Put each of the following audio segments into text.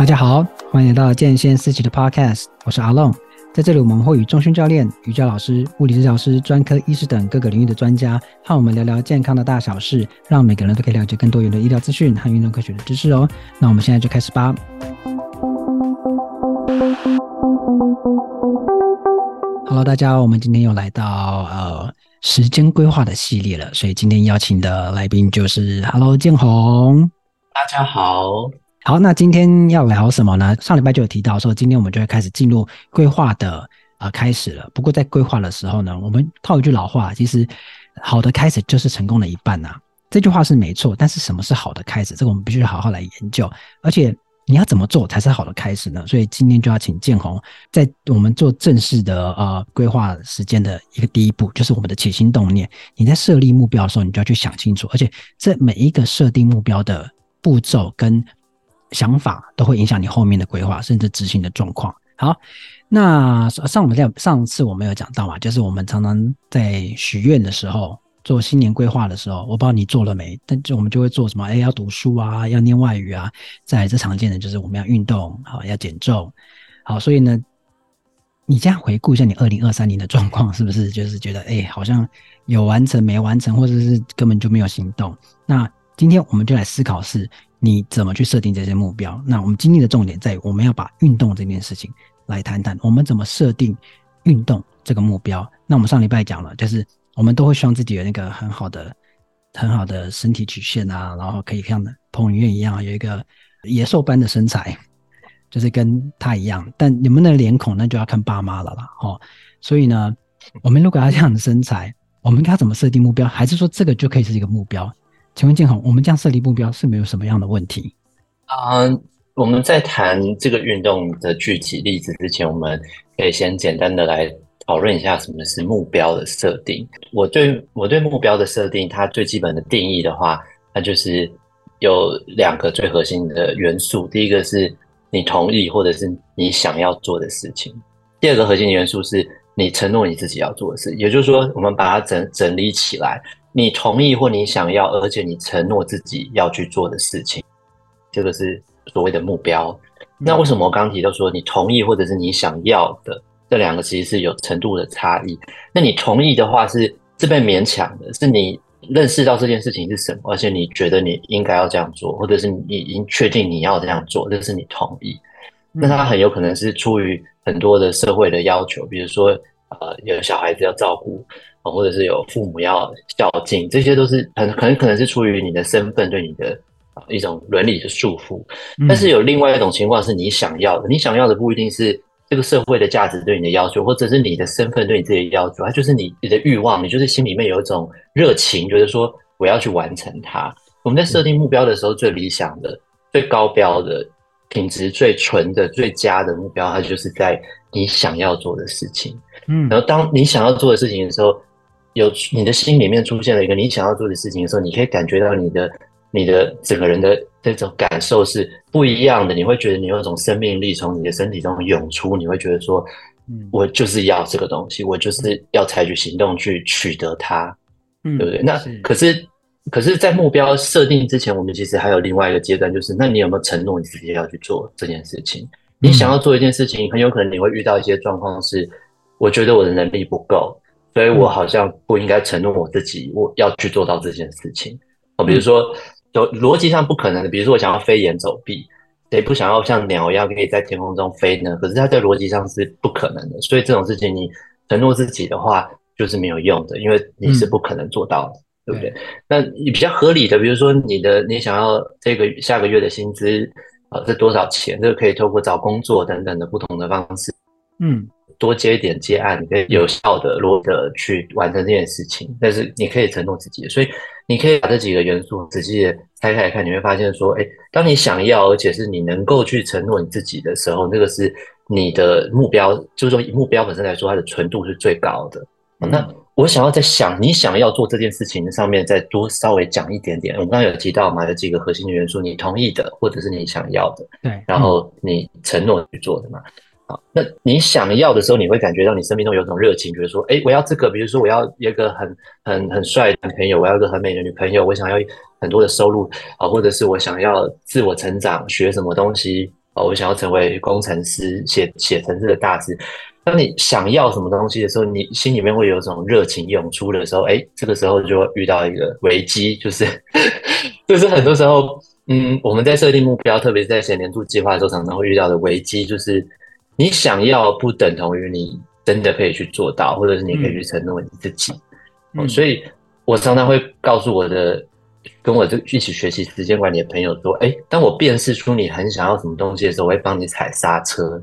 大家好，欢迎来到健先思齐的 Podcast，我是阿龙。在这里，我们会与中训教练、瑜伽老师、物理治疗师、专科医师等各个领域的专家，和我们聊聊健康的大小事，让每个人都可以了解更多元的医疗资讯和运动科学的知识哦。那我们现在就开始吧。Hello，大家，我们今天又来到呃时间规划的系列了，所以今天邀请的来宾就是 Hello 建宏。大家好。好，那今天要聊什么呢？上礼拜就有提到说，今天我们就会开始进入规划的啊、呃、开始了。不过在规划的时候呢，我们套一句老话，其实好的开始就是成功的一半呐、这句话是没错，但是什么是好的开始？这个我们必须好好来研究。而且你要怎么做才是好的开始呢？所以今天就要请建宏，在我们做正式的呃规划时间的一个第一步，就是我们的起心动念。你在设立目标的时候，你就要去想清楚，而且这每一个设定目标的步骤跟想法都会影响你后面的规划，甚至执行的状况。好，那上我们在上次我们有讲到嘛，就是我们常常在许愿的时候，做新年规划的时候，我不知道你做了没，但就我们就会做什么？哎，要读书啊，要念外语啊。再来最常见的就是我们要运动，好，要减重。好，所以呢，你这样回顾一下你二零二三年的状况，是不是就是觉得哎，好像有完成没完成，或者是根本就没有行动？那今天我们就来思考是。你怎么去设定这些目标？那我们今天的重点在于，我们要把运动这件事情来谈谈。我们怎么设定运动这个目标？那我们上礼拜讲了，就是我们都会希望自己有那个很好的、很好的身体曲线啊，然后可以像彭于晏一样有一个野兽般的身材，就是跟他一样。但你们的脸孔，那就要看爸妈了啦。哦，所以呢，我们如果要这样的身材，我们应该怎么设定目标？还是说这个就可以是一个目标？请问建宏，我们这样设立目标是没有什么样的问题？啊、我们在谈这个运动的具体例子之前，我们可以先简单的来讨论一下什么是目标的设定。我对我对目标的设定，它最基本的定义的话，它就是有两个最核心的元素。第一个是你同意或者是你想要做的事情；第二个核心元素是你承诺你自己要做的事。也就是说，我们把它整整理起来。你同意或你想要，而且你承诺自己要去做的事情，这个是所谓的目标。那为什么我刚刚提到说你同意或者是你想要的这两个其实是有程度的差异？那你同意的话是是被勉强的，是你认识到这件事情是什么，而且你觉得你应该要这样做，或者是你已经确定你要这样做，这是你同意。那他很有可能是出于很多的社会的要求，比如说呃有小孩子要照顾。或者是有父母要孝敬，这些都是很可能可能是出于你的身份对你的一种伦理的束缚。但是有另外一种情况是你想要的，你想要的不一定是这个社会的价值对你的要求，或者是你的身份对你自己的要求，它就是你你的欲望，你就是心里面有一种热情，觉得说我要去完成它。我们在设定目标的时候，最理想的、最高标的、品质最纯的、最佳的目标，它就是在你想要做的事情。嗯，然后当你想要做的事情的时候。有你的心里面出现了一个你想要做的事情的时候，你可以感觉到你的你的整个人的这种感受是不一样的。你会觉得你有一种生命力从你的身体中涌出，你会觉得说，我就是要这个东西，我就是要采取行动去取得它，对不对？那可是可是在目标设定之前，我们其实还有另外一个阶段，就是那你有没有承诺你自己要去做这件事情？你想要做一件事情，很有可能你会遇到一些状况，是我觉得我的能力不够。所以我好像不应该承诺我自己，我要去做到这件事情。哦，比如说，就逻辑上不可能的。比如说，我想要飞檐走壁，谁不想要像鸟一样可以在天空中飞呢？可是它在逻辑上是不可能的。所以这种事情，你承诺自己的话，就是没有用的，因为你是不可能做到的，嗯、对不对？那你比较合理的，比如说你的你想要这个下个月的薪资啊，是多少钱？这个可以透过找工作等等的不同的方式，嗯。多接一点接案，你可以有效的、落的去完成这件事情。但是你可以承诺自己，所以你可以把这几个元素仔细的拆开来看，你会发现说，哎，当你想要，而且是你能够去承诺你自己的时候，那个是你的目标，就是说以目标本身来说，它的纯度是最高的。嗯。那我想要在想你想要做这件事情上面再多稍微讲一点点。我们刚刚有提到嘛，有几个核心的元素，你同意的，或者是你想要的，对，然后你承诺去做的嘛。那你想要的时候，你会感觉到你生命中有种热情，比如说，哎，我要这个，比如说我要一个很很很帅的男朋友，我要一个很美的女朋友，我想要很多的收入啊，或者是我想要自我成长，学什么东西啊，我想要成为工程师，写写程式的大师。当你想要什么东西的时候，你心里面会有一种热情涌出的时候，哎，这个时候就会遇到一个危机，就是 就是很多时候，嗯，我们在设定目标，特别是在写年度计划的时候，常常会遇到的危机，就是你想要不等同于你真的可以去做到，或者是你可以去承诺你自己。嗯，所以我常常会告诉我的跟我这一起学习时间管理的朋友说，哎，当我辨识出你很想要什么东西的时候，我会帮你踩刹车。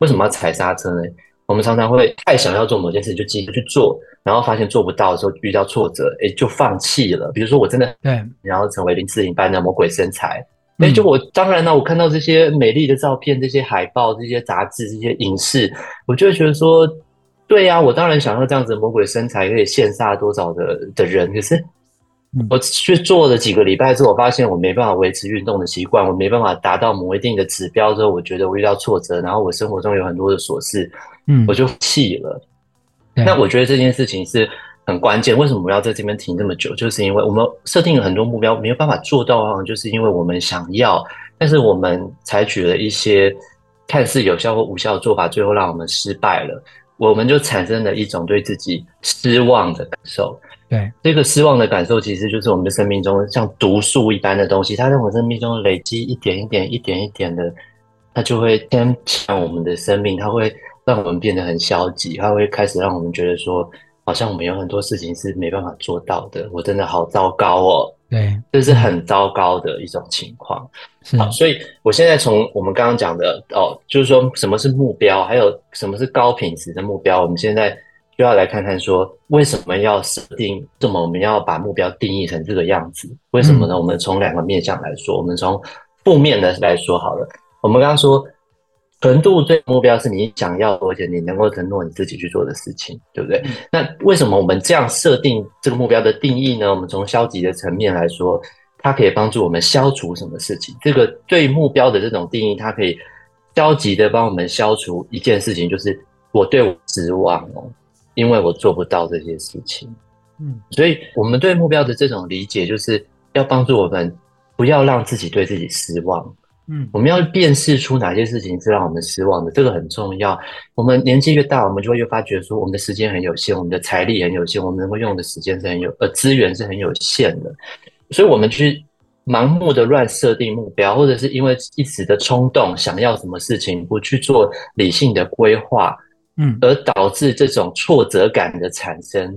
为什么要踩刹车呢？我们常常会太想要做某件事，就继续去做，然后发现做不到的时候遇到挫折，哎，就放弃了。比如说，我真的对，然后成为林志颖般的魔鬼身材，哎、嗯，就我当然呢，我看到这些美丽的照片、这些海报、这些杂志、这些影视，我就会觉得说，对呀、啊，我当然想要这样子的魔鬼身材可以羡煞多少的的人，可是。我去做了几个礼拜之后，我发现我没办法维持运动的习惯，我没办法达到某一定的指标之后，我觉得我遇到挫折，然后我生活中有很多的琐事，嗯，我就气了。那我觉得这件事情是很关键。为什么我要在这边停这么久？就是因为我们设定了很多目标，没有办法做到啊，就是因为我们想要，但是我们采取了一些看似有效或无效的做法，最后让我们失败了，我们就产生了一种对自己失望的感受。对，这个失望的感受，其实就是我们的生命中像毒素一般的东西，它在我们生命中累积一点一点、一点一点的，它就会牵强我们的生命，它会让我们变得很消极，它会开始让我们觉得说，好像我们有很多事情是没办法做到的，我真的好糟糕哦。对，这是很糟糕的一种情况。好，所以我现在从我们刚刚讲的哦，就是说什么是目标，还有什么是高品质的目标，我们现在。就要来看看说，为什么要设定？这么我们要把目标定义成这个样子？为什么呢？我们从两个面向来说，我们从负面的来说好了。我们刚刚说，纯度最目标是你想要，而且你能够承诺你自己去做的事情，对不对？那为什么我们这样设定这个目标的定义呢？我们从消极的层面来说，它可以帮助我们消除什么事情？这个对目标的这种定义，它可以消极的帮我们消除一件事情，就是我对我失望哦。因为我做不到这些事情，嗯，所以我们对目标的这种理解，就是要帮助我们不要让自己对自己失望，嗯，我们要辨识出哪些事情是让我们失望的，这个很重要。我们年纪越大，我们就会越发觉说，我们的时间很有限，我们的财力很有限，我们能够用的时间是很有，呃，资源是很有限的，所以我们去盲目的乱设定目标，或者是因为一时的冲动想要什么事情，不去做理性的规划。嗯，而导致这种挫折感的产生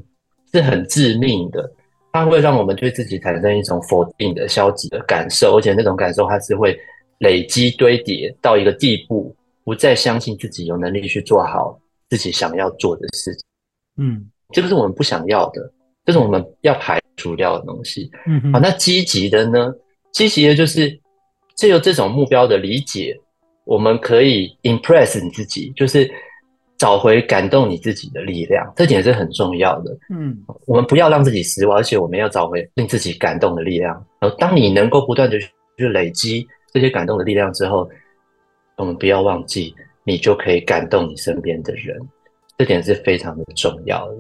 是很致命的，它会让我们对自己产生一种否定的、消极的感受，而且那种感受它是会累积堆叠到一个地步，不再相信自己有能力去做好自己想要做的事情。嗯，这个是我们不想要的，这是我们要排除掉的东西。嗯，好，那积极的呢？积极的就是借由这种目标的理解，我们可以 impress 你自己，就是。找回感动你自己的力量，这点是很重要的。嗯，我们不要让自己失望，而且我们要找回令自己感动的力量。然后，当你能够不断的去累积这些感动的力量之后，我们不要忘记，你就可以感动你身边的人。这点是非常的重要的。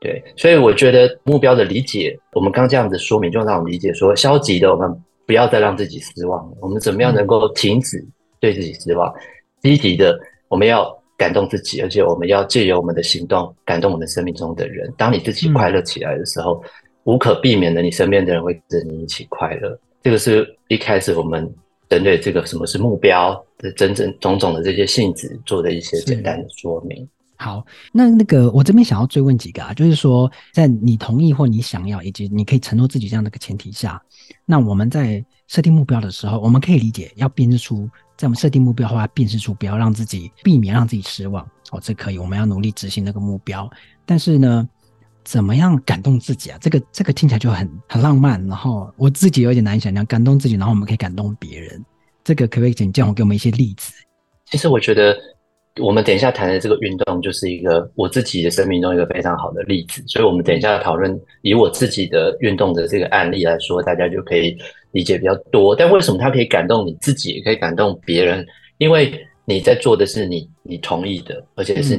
对，所以我觉得目标的理解，我们刚这样子说明，就让我们理解说，消极的我们不要再让自己失望了。我们怎么样能够停止对自己失望？积极的，我们要。感动自己，而且我们要借由我们的行动感动我们生命中的人。当你自己快乐起来的时候，嗯、无可避免的，你身边的人会跟着你一起快乐。这个是一开始我们针对这个什么是目标的真正种种的这些性质做的一些简单的说明。好，那那个我这边想要追问几个啊，就是说，在你同意或你想要以及你可以承诺自己这样的一个前提下，那我们在设定目标的时候，我们可以理解要辨识出。在我们设定目标后，要，辨识出不要让自己避免让自己失望哦，这可以，我们要努力执行那个目标。但是呢，怎么样感动自己啊？这个这个听起来就很很浪漫，然后我自己有点难以想象感动自己，然后我们可以感动别人。这个可不可以请建宏给我们一些例子？其实我觉得我们等一下谈的这个运动，就是一个我自己的生命中一个非常好的例子。所以，我们等一下讨论以我自己的运动的这个案例来说，大家就可以。理解比较多，但为什么它可以感动你自己，也可以感动别人？因为你在做的是你你同意的，而且是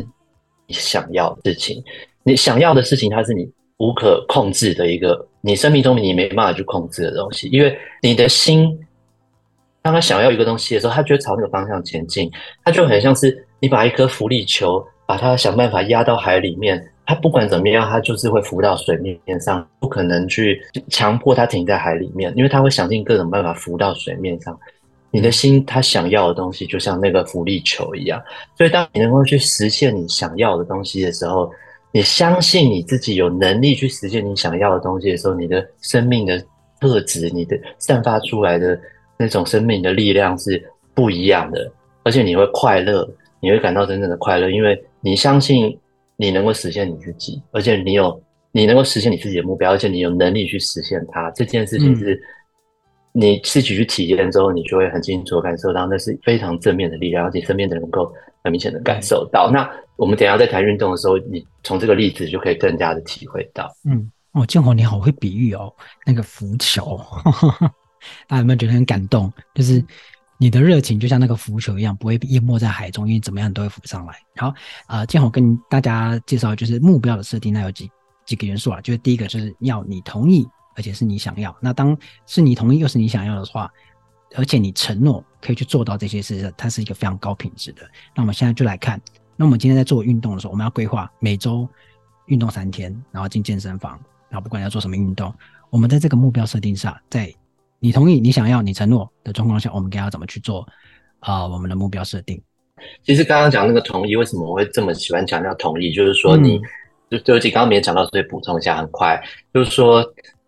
你想要的事情。嗯、你想要的事情，它是你无可控制的一个，你生命中你没办法去控制的东西。因为你的心，当他想要一个东西的时候，他就会朝那个方向前进。他就很像是你把一颗浮力球，把它想办法压到海里面，它不管怎么样，它就是会浮到水面上，不可能去强迫它停在海里面，因为它会想尽各种办法浮到水面上。你的心，他想要的东西，就像那个浮力球一样。所以，当你能够去实现你想要的东西的时候，你相信你自己有能力去实现你想要的东西的时候，你的生命的特质，你的散发出来的那种生命的力量是不一样的。而且你会快乐，你会感到真正的快乐，因为你相信你能够实现你自己，而且你有你能够实现你自己的目标，而且你有能力去实现它。这件事情是。嗯你自己去体验之后，你就会很清楚感受到，那是非常正面的力量，而且身边的人能够很明显的感受到。那我们等一下在谈运动的时候，你从这个例子就可以更加的体会到。嗯，哦，建宏你好会比喻哦，那个浮球，大家有没有觉得很感动？就是你的热情就像那个浮球一样，不会淹没在海中，因为怎么样都会浮上来。好，呃，建宏跟大家介绍就是目标的设定，那有几几个元素啊？就是第一个就是要你同意。而且是你想要，那当是你同意又是你想要的话，而且你承诺可以去做到这些事，它是一个非常高品质的。那我们现在就来看，那我们今天在做运动的时候，我们要规划每周运动三天，然后进健身房，然后不管要做什么运动，我们在这个目标设定上，在你同意、你想要、你承诺的状况下，我们该要怎么去做啊、呃？我们的目标设定。其实刚刚讲那个同意，为什么我会这么喜欢强调同意？就是说你，你、嗯、就就刚刚没讲到，所以补充一下，很快，就是说。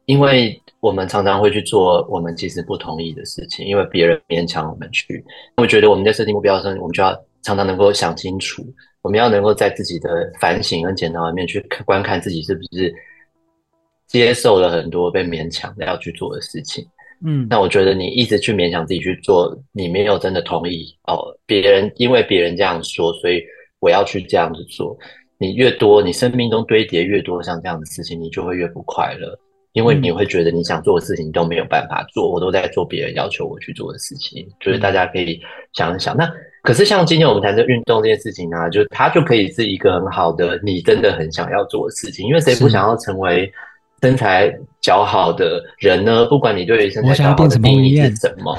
因为我们常常会去做我们其实不同意的事情，因为别人勉强我们去。我觉得我们在设定目标的时候，我们就要常常能够想清楚，我们要能够在自己的反省跟检讨里面去观看自己是不是接受了很多被勉强的要去做的事情。嗯，那我觉得你一直去勉强自己去做，你没有真的同意哦。别人因为别人这样说，所以我要去这样子做。你越多，你生命中堆叠越多像这样的事情，你就会越不快乐。因为你会觉得你想做的事情都没有办法做，我都在做别人要求我去做的事情，就是大家可以想一想。那可是像今天我们谈的运动这件事情呢、啊，就它就可以是一个很好的你真的很想要做的事情，因为谁不想要成为身材较好的人呢？不管你对身材较好的定义是什么。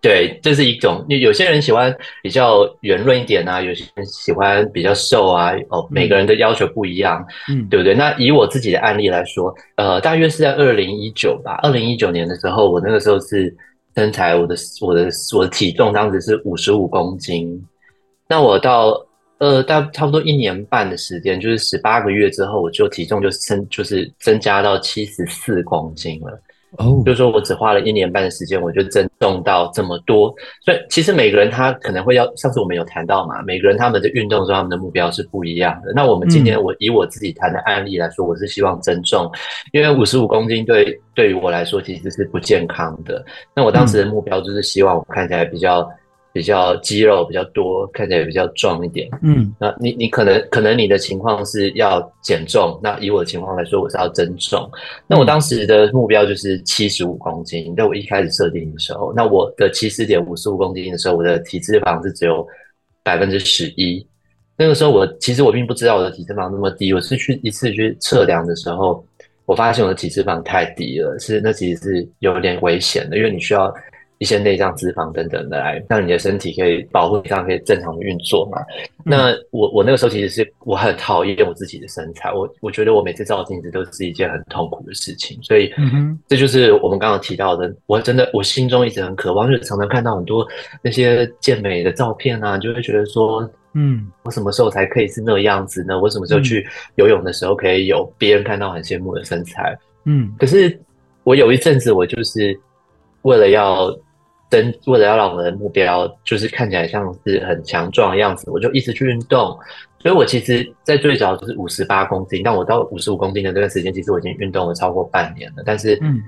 对，这是一种。有些人喜欢比较圆润一点啊，有些人喜欢比较瘦啊。哦，每个人的要求不一样，嗯，对不对？那以我自己的案例来说，呃，大约是在二零一九吧。二零一九年的时候，我那个时候是身材，我的我的我的体重当时是五十五公斤。那我到呃，大差不多一年半的时间，就是十八个月之后，我就体重就增就是增加到七十四公斤了。哦，oh. 就是说我只花了一年半的时间，我就增重到这么多。所以其实每个人他可能会要，上次我们有谈到嘛，每个人他们的运动中他们的目标是不一样的。那我们今天我以我自己谈的案例来说，我是希望增重，因为五十五公斤对对于我来说其实是不健康的。那我当时的目标就是希望我看起来比较。比较肌肉比较多，看起来比较壮一点。嗯，那你你可能可能你的情况是要减重，那以我的情况来说，我是要增重。那我当时的目标就是七十五公斤，在我一开始设定的时候，那我的七十点五十五公斤的时候，我的体脂肪是只有百分之十一。那个时候我其实我并不知道我的体脂肪那么低，我是去一次去测量的时候，我发现我的体脂肪太低了，是那其实是有点危险的，因为你需要。一些内脏脂肪等等的来让你的身体可以保护这样可以正常的运作嘛。那我我那个时候其实是我很讨厌我自己的身材，我我觉得我每次照镜子都是一件很痛苦的事情，所以这就是我们刚刚提到的，我真的我心中一直很渴望，就是常常看到很多那些健美的照片啊，就会觉得说，嗯，我什么时候才可以是那个样子呢？我什么时候去游泳的时候可以有别人看到很羡慕的身材？嗯，可是我有一阵子我就是为了要。真为了要让我的目标就是看起来像是很强壮的样子，我就一直去运动。所以我其实，在最早就是五十八公斤，但我到五十五公斤的这段时间，其实我已经运动了超过半年了。但是，嗯，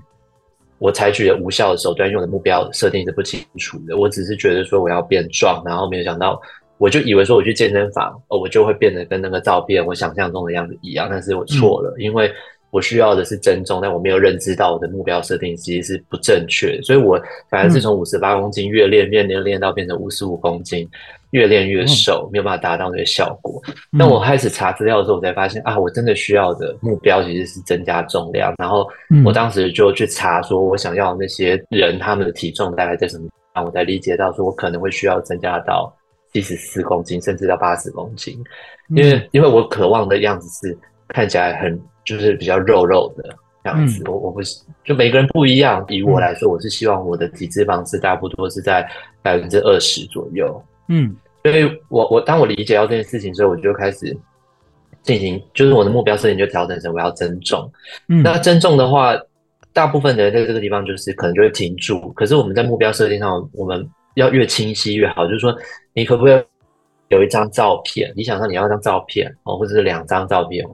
我采取了无效的手段，因为我的目标设定是不清楚的。我只是觉得说我要变壮，然后没有想到，我就以为说我去健身房，哦，我就会变得跟那个照片我想象中的样子一样。但是我错了，嗯，因为。我需要的是增重，但我没有认知到我的目标设定其实是不正确的，所以我反而是从五十八公斤越练越练练到变成五十五公斤，越练越瘦，没有办法达到那个效果。那我开始查资料的时候，我才发现啊，我真的需要的目标其实是增加重量。然后我当时就去查说，我想要那些人他们的体重大概在什么我才理解到说我可能会需要增加到七十四公斤，甚至到八十公斤，因为、嗯、因为我渴望的样子是看起来很就是比较肉肉的样子，嗯、我我不是就每个人不一样，以我来说，我是希望我的体脂肪是差不多是在百分之二十左右，嗯，所以我我当我理解到这件事情之后，我就开始进行，就是我的目标设定就调整成我要增重，嗯，那增重的话。大部分的人在这个地方就是可能就会停住，可是我们在目标设定上，我们要越清晰越好。就是说，你可不可以有一张照片？你想说你要一张照片哦，或者是两张照片，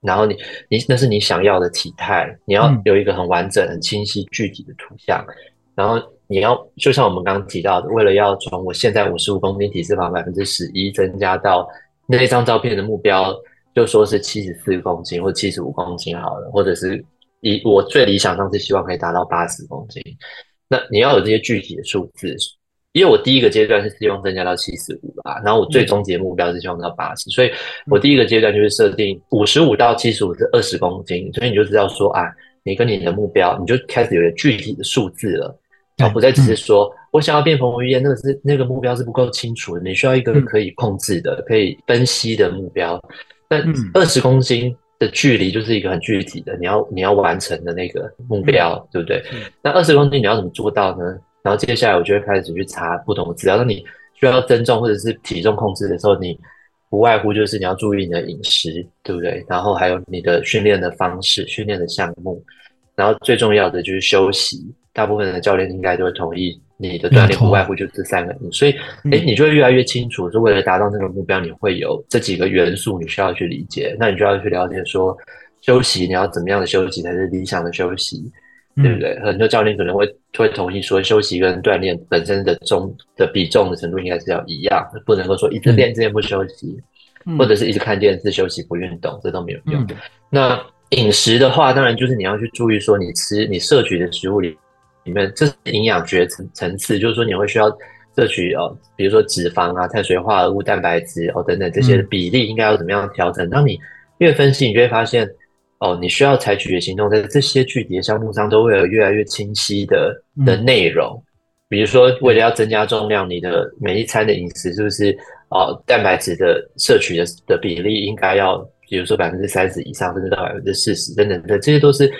然后你你那是你想要的体态，你要有一个很完整、很清晰、具体的图像。嗯、然后你要就像我们刚刚提到的，为了要从我现在五十五公斤体脂肪百分之十一增加到那张照片的目标，就说是七十四公斤或七十五公斤好了，或者是。以我最理想上是希望可以达到八十公斤，那你要有这些具体的数字，因为我第一个阶段是希望增加到七十五啊，然后我最终结目标是希望到八十，所以我第一个阶段就是设定五十五到七十五是二十公斤，所以你就知道说啊，你跟你的目标，你就开始有了具体的数字了，然后不再只是说我想要变彭于晏，那个是那个目标是不够清楚的，你需要一个可以控制的、可以分析的目标，那二十公斤。的距离就是一个很具体的，你要你要完成的那个目标，对不对？嗯、那二十公斤你要怎么做到呢？然后接下来我就会开始去查不同的资料。那你需要增重或者是体重控制的时候，你不外乎就是你要注意你的饮食，对不对？然后还有你的训练的方式、训练的项目，然后最重要的就是休息。大部分的教练应该都会同意。你的锻炼不外乎就这三个，所以，哎，你就会越来越清楚，是为了达到这个目标，你会有这几个元素，你需要去理解。那你就要去了解说，休息你要怎么样的休息才是理想的休息，对不对？很多教练可能会会同意说，休息跟锻炼本身的重的比重的程度应该是要一样，不能够说一直练这边不休息，或者是一直看电视休息不运动，这都没有用。那饮食的话，当然就是你要去注意说，你吃你摄取的食物里。里面这是营养学层层次，就是说你会需要摄取哦，比如说脂肪啊、碳水化合物、蛋白质哦等等这些比例应该要怎么样调整？当你越分析，你就会发现哦，你需要采取的行动在这些具体的项目上都会有越来越清晰的的内容。比如说，为了要增加重量，你的每一餐的饮食是不是哦，蛋白质的摄取的的比例应该要，比如说百分之三十以上，甚至到百分之四十等等的，这些都是。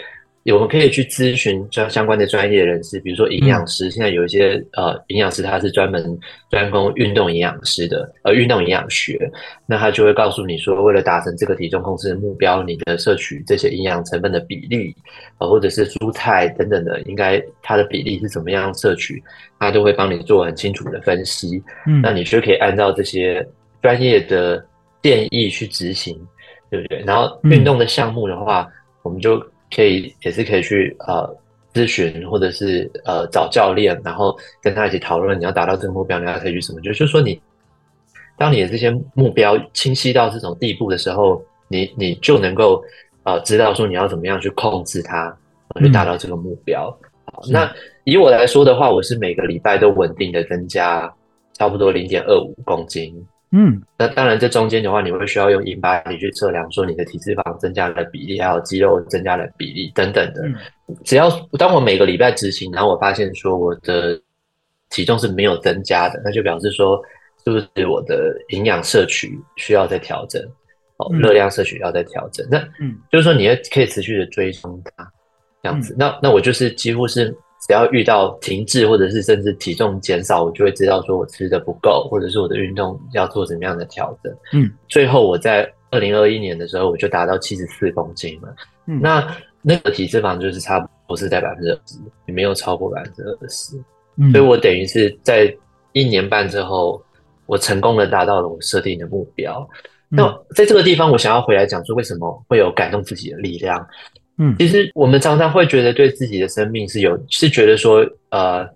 我们可以去咨询相相关的专业人士，比如说营养师。现在有一些呃营养师，他是专门专攻运动营养师的，呃运动营养学。那他就会告诉你说，为了达成这个体重控制的目标，你的摄取这些营养成分的比例，呃或者是蔬菜等等的，应该它的比例是怎么样摄取，他都会帮你做很清楚的分析。嗯，那你就可以按照这些专业的建议去执行，对不对？然后运动的项目的话，我们就。可以也是可以去呃咨询，或者是呃找教练，然后跟他一起讨论你要达到这个目标，你要采取什么？就是说你当你的这些目标清晰到这种地步的时候，你你就能够呃知道说你要怎么样去控制它，去达到这个目标。嗯、好，那以我来说的话，我是每个礼拜都稳定的增加差不多零点二五公斤。嗯，那当然，这中间的话，你会需要用 InBody 去测量，说你的体脂肪增加的比例，还有肌肉增加的比例等等的。只要当我每个礼拜执行，然后我发现说我的体重是没有增加的，那就表示说是不是我的营养摄取需要再调整，哦，热量摄取要再调整。那嗯，就是说你也可以持续的追踪它，这样子。那那我就是几乎是。只要遇到停滞，或者是甚至体重减少，我就会知道说我吃的不够，或者是我的运动要做怎么样的调整。嗯，最后我在二零二一年的时候，我就达到七十四公斤了。嗯，那那个体脂肪就是差不多是在百分之二十，也没有超过百分之二十。嗯，所以我等于是在一年半之后，我成功的达到了我设定的目标。嗯，那在这个地方，我想要回来讲说，为什么会有感动自己的力量？嗯，其实我们常常会觉得对自己的生命是有，是觉得说，呃，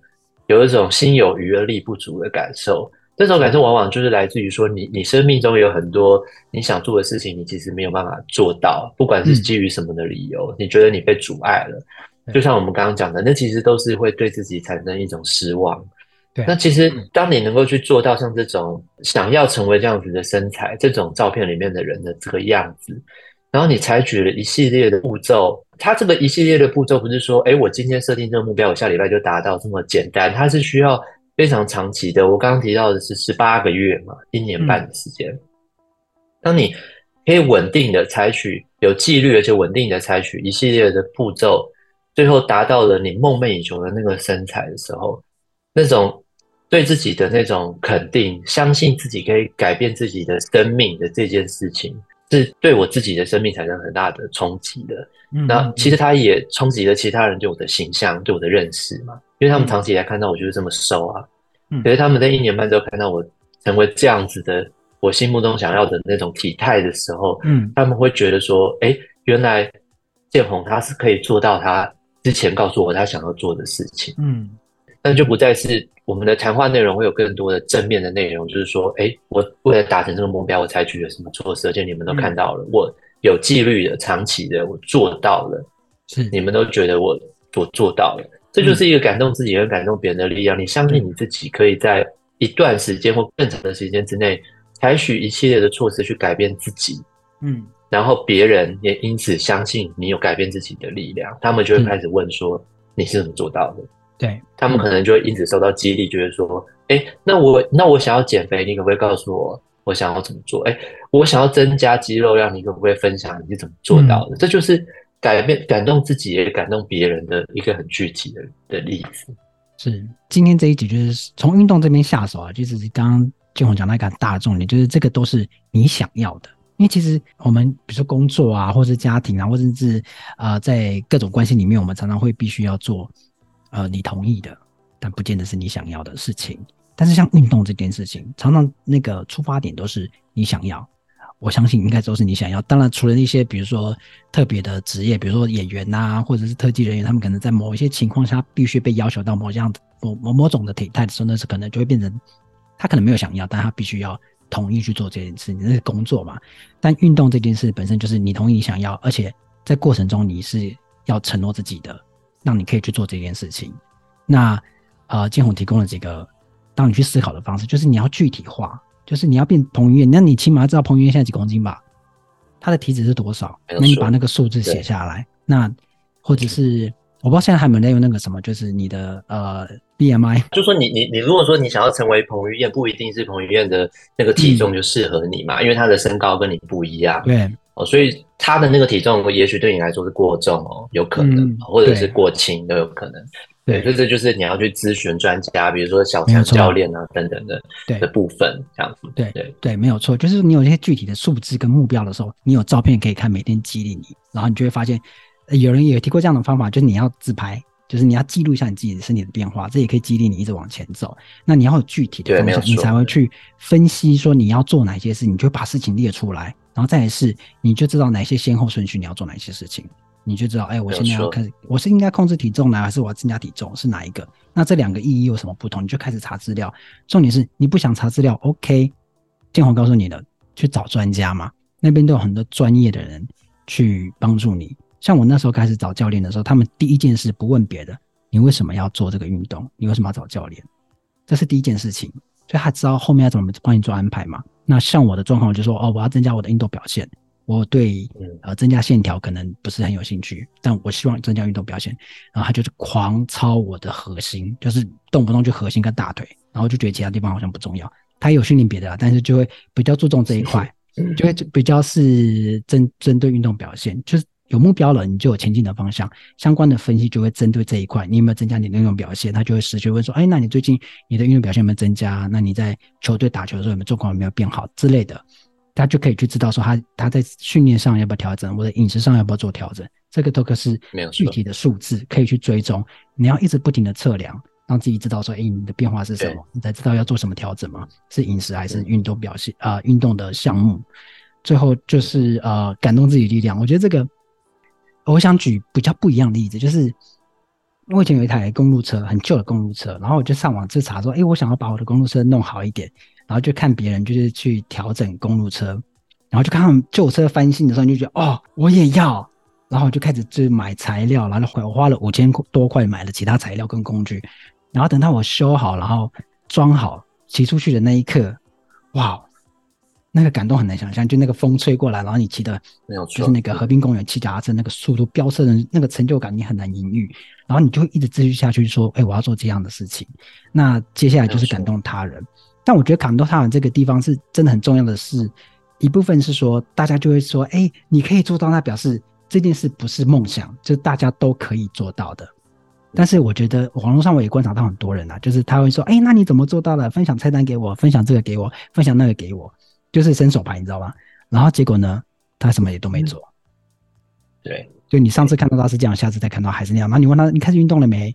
有一种心有余而力不足的感受。这种感受往往就是来自于说你，你你生命中有很多你想做的事情，你其实没有办法做到，不管是基于什么的理由，嗯、你觉得你被阻碍了。就像我们刚刚讲的，那其实都是会对自己产生一种失望。对，那其实当你能够去做到像这种想要成为这样子的身材，这种照片里面的人的这个样子。然后你采取了一系列的步骤，它这个一系列的步骤不是说，哎，我今天设定这个目标，我下礼拜就达到这么简单，它是需要非常长期的。我刚刚提到的是十八个月嘛，一年半的时间。嗯、当你可以稳定的采取有纪律而且稳定的采取一系列的步骤，最后达到了你梦寐以求的那个身材的时候，那种对自己的那种肯定，相信自己可以改变自己的生命的这件事情，是对我自己的生命产生很大的冲击的。嗯，那其实他也冲击了其他人对我的形象、对我的认识嘛，因为他们长期以来看到我就是这么瘦啊，嗯，可是他们在一年半之后看到我成为这样子的。我心目中想要的那种体态的时候，嗯，他们会觉得说，哎，原来建宏他是可以做到他之前告诉我他想要做的事情，嗯，但就不再是我们的谈话内容会有更多的正面的内容，就是说，哎，我为了达成这个目标，我采取了什么措施，而且你们都看到了，嗯、我有纪律的、长期的，我做到了，是你们都觉得我我做到了，这就是一个感动自己和感动别人的力量。你相信你自己可以在一段时间或更长的时间之内。采取一系列的措施去改变自己，嗯，然后别人也因此相信你有改变自己的力量，他们就会开始问说、嗯、你是怎么做到的？对，他们可能就会因此受到激励，觉得说，哎、欸，那我那我想要减肥，你可不可以告诉我我想要怎么做？哎、欸，我想要增加肌肉量，你可不可以分享你是怎么做到的？嗯、这就是改变感动自己也感动别人的一个很具体的的例子。是今天这一集就是从运动这边下手啊，就是刚刚。建宏讲到一个很大的重点，就是这个都是你想要的。因为其实我们比如说工作啊，或是家庭啊，或者是呃，在各种关系里面，我们常常会必须要做呃你同意的，但不见得是你想要的事情。但是像运动这件事情，常常那个出发点都是你想要。我相信应该都是你想要。当然，除了一些比如说特别的职业，比如说演员呐、或者是特技人员，他们可能在某一些情况下必须被要求到某样某某某种的体态的时候，那是可能就会变成。他可能没有想要，但他必须要同意去做这件事，你那是工作嘛。但运动这件事本身就是你同意你想要，而且在过程中你是要承诺自己的，让你可以去做这件事情。那呃，建宏提供了几个当你去思考的方式，就是你要具体化，就是你要变彭于晏，那你起码要知道彭于晏现在几公斤吧？他的体脂是多少？那你把那个数字写下来。那或者是。我不知道现在还有没有在用那个什么，就是你的呃 BMI，就说你你你如果说你想要成为彭于晏，不一定是彭于晏的那个体重就适合你嘛，嗯、因为他的身高跟你不一样，对哦，所以他的那个体重也许对你来说是过重哦，有可能，嗯、或者是过轻都有可能，对，对，所以这就是你要去咨询专家，比如说小强教练啊等等的对的部分这样子，对对对，没有错，就是你有一些具体的数字跟目标的时候，你有照片可以看，每天激励你，然后你就会发现。有人也提过这样的方法，就是你要自拍，就是你要记录一下你自己的身体的变化，这也可以激励你一直往前走。那你要有具体的方向，你才会去分析说你要做哪些事，你就把事情列出来，然后再来是你就知道哪些先后顺序，你要做哪些事情，你就知道，哎，我现在要开始，我是应该控制体重呢，还是我要增加体重，是哪一个？那这两个意义有什么不同？你就开始查资料。重点是你不想查资料，OK，建宏告诉你的，去找专家嘛，那边都有很多专业的人去帮助你。像我那时候开始找教练的时候，他们第一件事不问别的，你为什么要做这个运动？你为什么要找教练？这是第一件事情，所以他知道后面要怎么帮你做安排嘛。那像我的状况，就说哦，我要增加我的运动表现，我对呃增加线条可能不是很有兴趣，但我希望增加运动表现。然后他就是狂操我的核心，就是动不动就核心跟大腿，然后就觉得其他地方好像不重要。他也有训练别的啊，但是就会比较注重这一块，就会比较是针针对运动表现，就是。有目标了，你就有前进的方向，相关的分析就会针对这一块。你有没有增加你的运动表现？他就会持续问说：“哎，那你最近你的运动表现有没有增加？那你在球队打球的时候有没有状况有没有变好之类的？”他就可以去知道说他他在训练上要不要调整，或者饮食上要不要做调整。这个都可是具体的数字可以去追踪。你要一直不停的测量，让自己知道说：“哎，你的变化是什么？”你才知道要做什么调整嘛？是饮食还是运动表现啊？呃，运动的项目。最后就是呃，感动自己力量。我觉得这个。我想举比较不一样的例子，就是我以前有一台公路车，很旧的公路车，然后我就上网去查说，哎，我想要把我的公路车弄好一点，然后就看别人就是去调整公路车，然后就看他们旧车翻新的时候，你就觉得哦，我也要，然后我就开始就买材料，然后我花了五千多块买了其他材料跟工具，然后等到我修好，然后装好骑出去的那一刻，哇，那个感动很难想象，就那个风吹过来，然后你骑的，没有错，就是那个河滨公园骑脚踏车那个速度飙车的那个成就感，你很难言喻。然后你就会一直继续下去，说：“哎，我要做这样的事情。”那接下来就是感动他人。但我觉得感动他人这个地方是真的很重要的是，一部分是说大家就会说：“哎，你可以做到。”那表示这件事不是梦想，就是大家都可以做到的。但是我觉得网络上我也观察到很多人啊，就是他会说：“哎，那你怎么做到的？分享菜单给我，分享这个给我，分享那个给我。”就是伸手牌，你知道吗？然后结果呢，他什么也都没做。对，就你上次看到他是这样，下次再看到还是那样。然后你问他，你开始运动了没？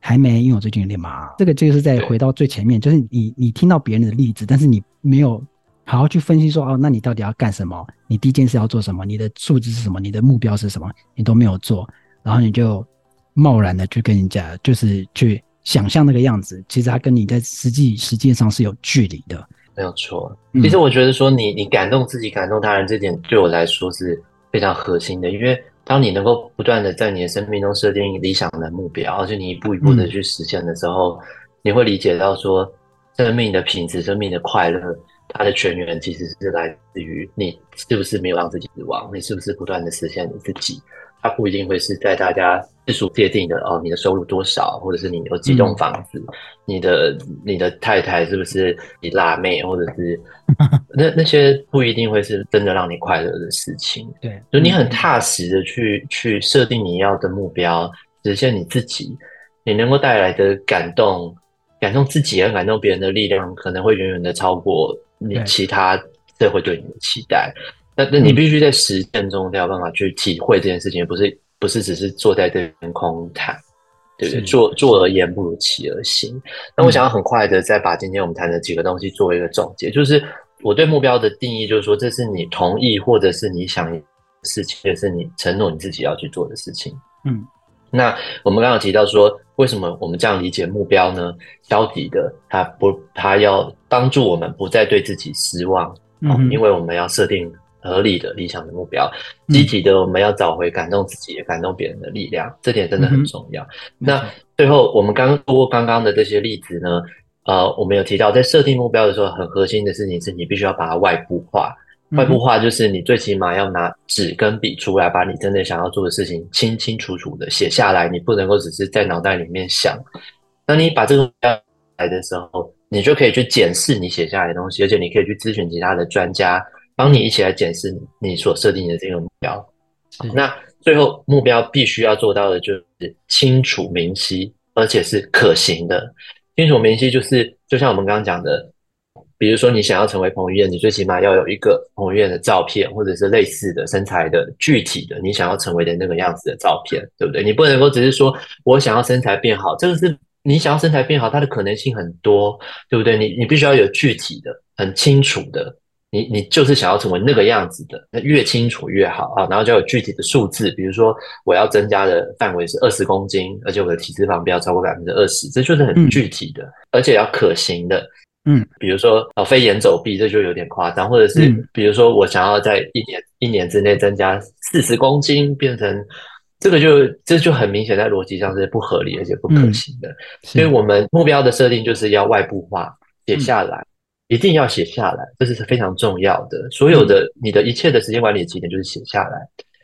还没，因为我最近有点忙。这个就是在回到最前面，就是你你听到别人的例子，但是你没有好好去分析说，哦，那你到底要干什么？你第一件事要做什么？你的数字是什么？你的目标是什么？你都没有做，然后你就贸然的去跟人家，就是去想象那个样子，其实他跟你在实际实践上是有距离的。没有错，其实我觉得说你你感动自己、感动他人这点对我来说是非常核心的，因为当你能够不断的在你的生命中设定理想的目标，而且你一步一步的去实现的时候，你会理解到说生命的品质、生命的快乐，它的泉源其实是来自于你是不是没有让自己死亡，你是不是不断的实现你自己。它不一定会是在大家世俗界定的哦，你的收入多少，或者是你有几栋房子，嗯、你的你的太太是不是你辣妹，或者是 那那些不一定会是真的让你快乐的事情。对，就你很踏实的去去设定你要的目标，实现你自己，你能够带来的感动，感动自己和感动别人的力量，可能会远远的超过你其他社会对你的期待。那那你必须在实践中才有办法去体会这件事情，不是不是只是坐在这边空谈，对不对？坐坐而言不如起而行。那我想要很快的再把今天我们谈的几个东西做一个总结，就是我对目标的定义，就是说这是你同意或者是你想的事情，也是你承诺你自己要去做的事情。嗯，那我们刚刚提到说，为什么我们这样理解目标呢？消极的，它不，它要帮助我们不再对自己失望，嗯，因为我们要设定。合理的理想的目标，积极的我们要找回感动自己、感动别人的力量，这点真的很重要。嗯、那最后，我们刚刚通过刚刚的这些例子呢，呃，我们有提到，在设定目标的时候，很核心的事情是你必须要把它外部化。外部化就是你最起码要拿纸跟笔出来，把你真的想要做的事情清清楚楚的写下来。你不能够只是在脑袋里面想。当你把这个来的时候，你就可以去检视你写下来的东西，而且你可以去咨询其他的专家。帮你一起来检视你所设定的这个目标。那最后目标必须要做到的就是清楚明晰，而且是可行的。清楚明晰就是，就像我们刚刚讲的，比如说你想要成为彭于晏，你最起码要有一个彭于晏的照片，或者是类似的身材的具体的你想要成为的那个样子的照片，对不对？你不能够只是说我想要身材变好，这个是你想要身材变好，它的可能性很多，对不对？你你必须要有具体的、很清楚的。你你就是想要成为那个样子的，那越清楚越好啊，然后就有具体的数字，比如说我要增加的范围是二十公斤，而且我的体脂肪不要超过百分之二十，这就是很具体的，嗯、而且要可行的。嗯，比如说哦，飞檐走壁，这就有点夸张，或者是比如说我想要在一年一年之内增加四十公斤，变成这个就这就很明显在逻辑上是不合理而且不可行的。嗯、所以我们目标的设定就是要外部化，写下来。嗯一定要写下来，这是非常重要的。所有的你的一切的时间管理的起点就是写下来，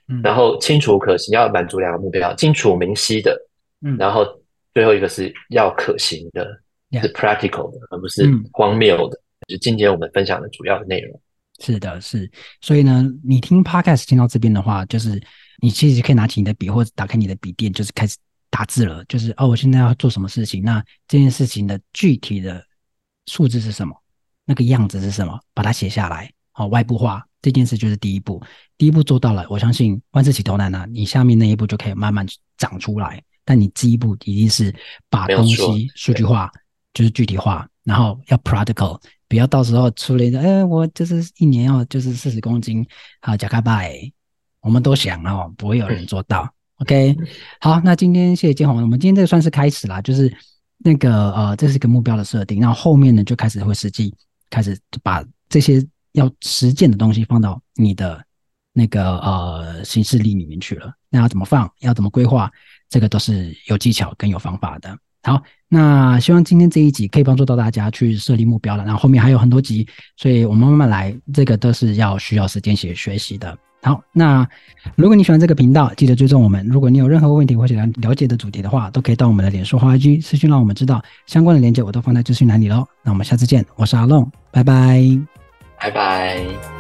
嗯，然后清楚可行，要满足两个目标，清楚明晰的，嗯，然后最后一个是要可行的，嗯、是 practical 的，而不是荒谬的。嗯、就是今天我们分享的主要的内容。是的，是。所以呢，你听 podcast 听到这边的话，就是你其实可以拿起你的笔或者打开你的笔电，就是开始打字了。就是哦，我现在要做什么事情？那这件事情的具体的数字是什么？那个样子是什么？把它写下来，好，外部化这件事就是第一步。第一步做到了，我相信万事起头难啊，你下面那一步就可以慢慢长出来。但你第一步一定是把东西数据化，就是具体化，然后要 practical，不要到时候出来的，哎，我就是一年要就是四十公斤，好，加开拜，我们都想哦，不会有人做到。OK，好，那今天谢谢建宏，我们今天这个算是开始啦，就是那个呃，这是一个目标的设定，然后后面呢就开始会实际。开始把这些要实践的东西放到你的那个呃行事历里面去了。那要怎么放？要怎么规划？这个都是有技巧跟有方法的。好，那希望今天这一集可以帮助到大家去设立目标了。然后后面还有很多集，所以我们慢慢来，这个都是要需要时间学学习的。好，那如果你喜欢这个频道，记得追踪我们。如果你有任何问题或者了了解的主题的话，都可以到我们的脸书花 IG 私讯让我们知道。相关的链接我都放在资讯栏里喽。那我们下次见，我是阿龙，拜拜，拜拜。